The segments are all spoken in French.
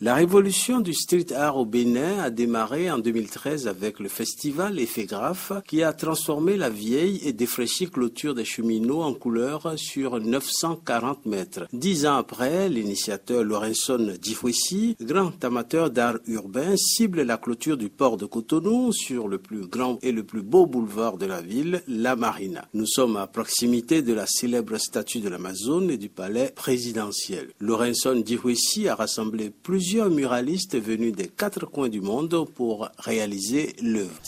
La révolution du street art au Bénin a démarré en 2013 avec le festival Effet Graphe qui a transformé la vieille et défraîchie clôture des cheminots en couleur sur 940 mètres. Dix ans après, l'initiateur Lorenson Difouessi, grand amateur d'art urbain, cible la clôture du port de Cotonou sur le plus grand et le plus beau boulevard de la ville, la Marina. Nous sommes à proximité de la célèbre statue de l'Amazone et du palais présidentiel. Lorenson Difouessi a rassemblé plusieurs muralistes venus des quatre coins du monde pour réaliser l'œuvre.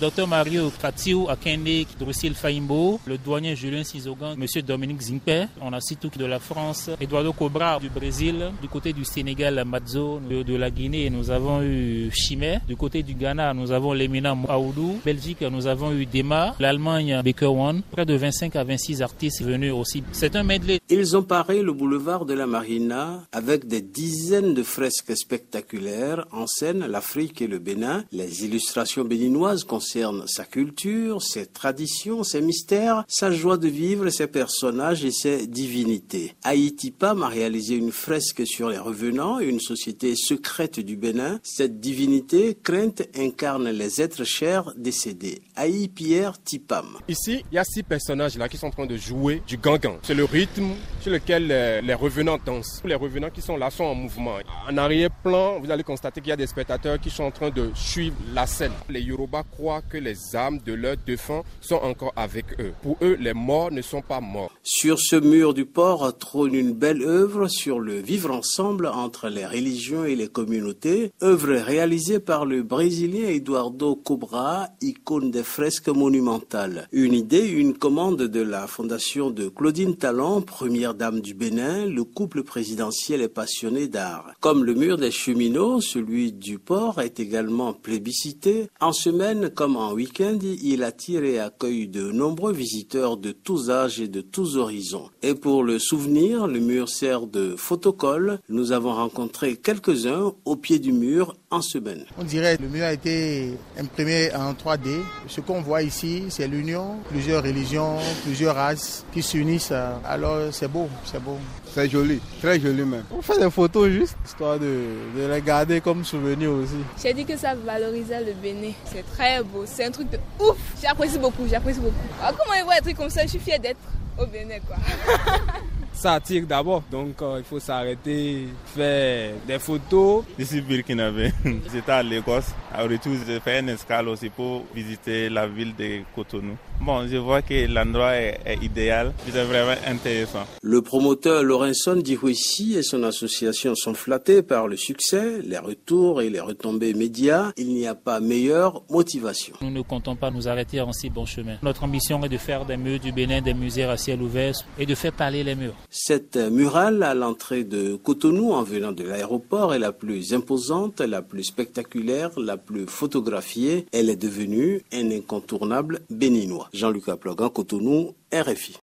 Dr Mario Katiou Akende, Drussil Faimbo, le douanier Julien Sizogan, Monsieur Dominique Zimper, on a tout de la France, Eduardo Cobra du Brésil, du côté du Sénégal Madzo, de la Guinée nous avons eu Chimay, du côté du Ghana nous avons l'éminent Aoudou, Belgique nous avons eu Dema, l'Allemagne Baker One, près de 25 à 26 artistes venus aussi. C'est un medley. Ils ont paré le boulevard de la Marina avec des dizaines de fresques spectaculaire en scène l'Afrique et le Bénin. Les illustrations béninoises concernent sa culture, ses traditions, ses mystères, sa joie de vivre, ses personnages et ses divinités. Haïti Pam a réalisé une fresque sur les revenants, une société secrète du Bénin. Cette divinité crainte incarne les êtres chers décédés. Haï Pierre Tipam. Ici, il y a six personnages là qui sont en train de jouer du gangan. C'est le rythme sur lequel les revenants dansent. Les revenants qui sont là sont en mouvement. En arrière-plan, vous allez constater qu'il y a des spectateurs qui sont en train de suivre la scène. Les Yoruba croient que les âmes de leurs défunts sont encore avec eux. Pour eux, les morts ne sont pas morts. Sur ce mur du port trône une belle œuvre sur le vivre ensemble entre les religions et les communautés, œuvre réalisée par le Brésilien Eduardo Cobra, icône des fresques monumentales. Une idée, une commande de la fondation de Claudine Talon, première dame du Bénin, le couple présidentiel est passionné d'art. Comme le mur des cheminots, celui du port est également plébiscité. En semaine comme en week-end, il attire et accueille de nombreux visiteurs de tous âges et de tous horizons. Et pour le souvenir, le mur sert de photocolle. Nous avons rencontré quelques-uns au pied du mur en semaine. On dirait que le mur a été imprimé en 3D. Ce qu'on voit ici, c'est l'union, plusieurs religions, plusieurs races qui s'unissent. Alors c'est beau, c'est beau. C'est joli, très joli même. On fait des photos juste, histoire de, de les garder comme souvenir aussi. J'ai dit que ça valorisait le Bénin. C'est très beau, c'est un truc de ouf. J'apprécie beaucoup, j'apprécie beaucoup. Alors, comment ils voient des trucs comme ça, je suis fière d'être au Bénin quoi. ça attire d'abord. Donc euh, il faut s'arrêter, faire des photos. Ici Burkinabé, j'étais à Lagos. À retour, j'ai fait une escale aussi pour visiter la ville de Cotonou. Bon, je vois que l'endroit est, idéal. C'est vraiment intéressant. Le promoteur Lorenson Dihouissi et son association sont flattés par le succès, les retours et les retombées médias. Il n'y a pas meilleure motivation. Nous ne comptons pas nous arrêter en si bon chemin. Notre ambition est de faire des murs du Bénin des musées à ciel ouvert et de faire parler les murs. Cette murale à l'entrée de Cotonou en venant de l'aéroport est la plus imposante, la plus spectaculaire, la plus photographiée. Elle est devenue un incontournable béninois. Jean-Luc Aplogan, Cotonou, RFI.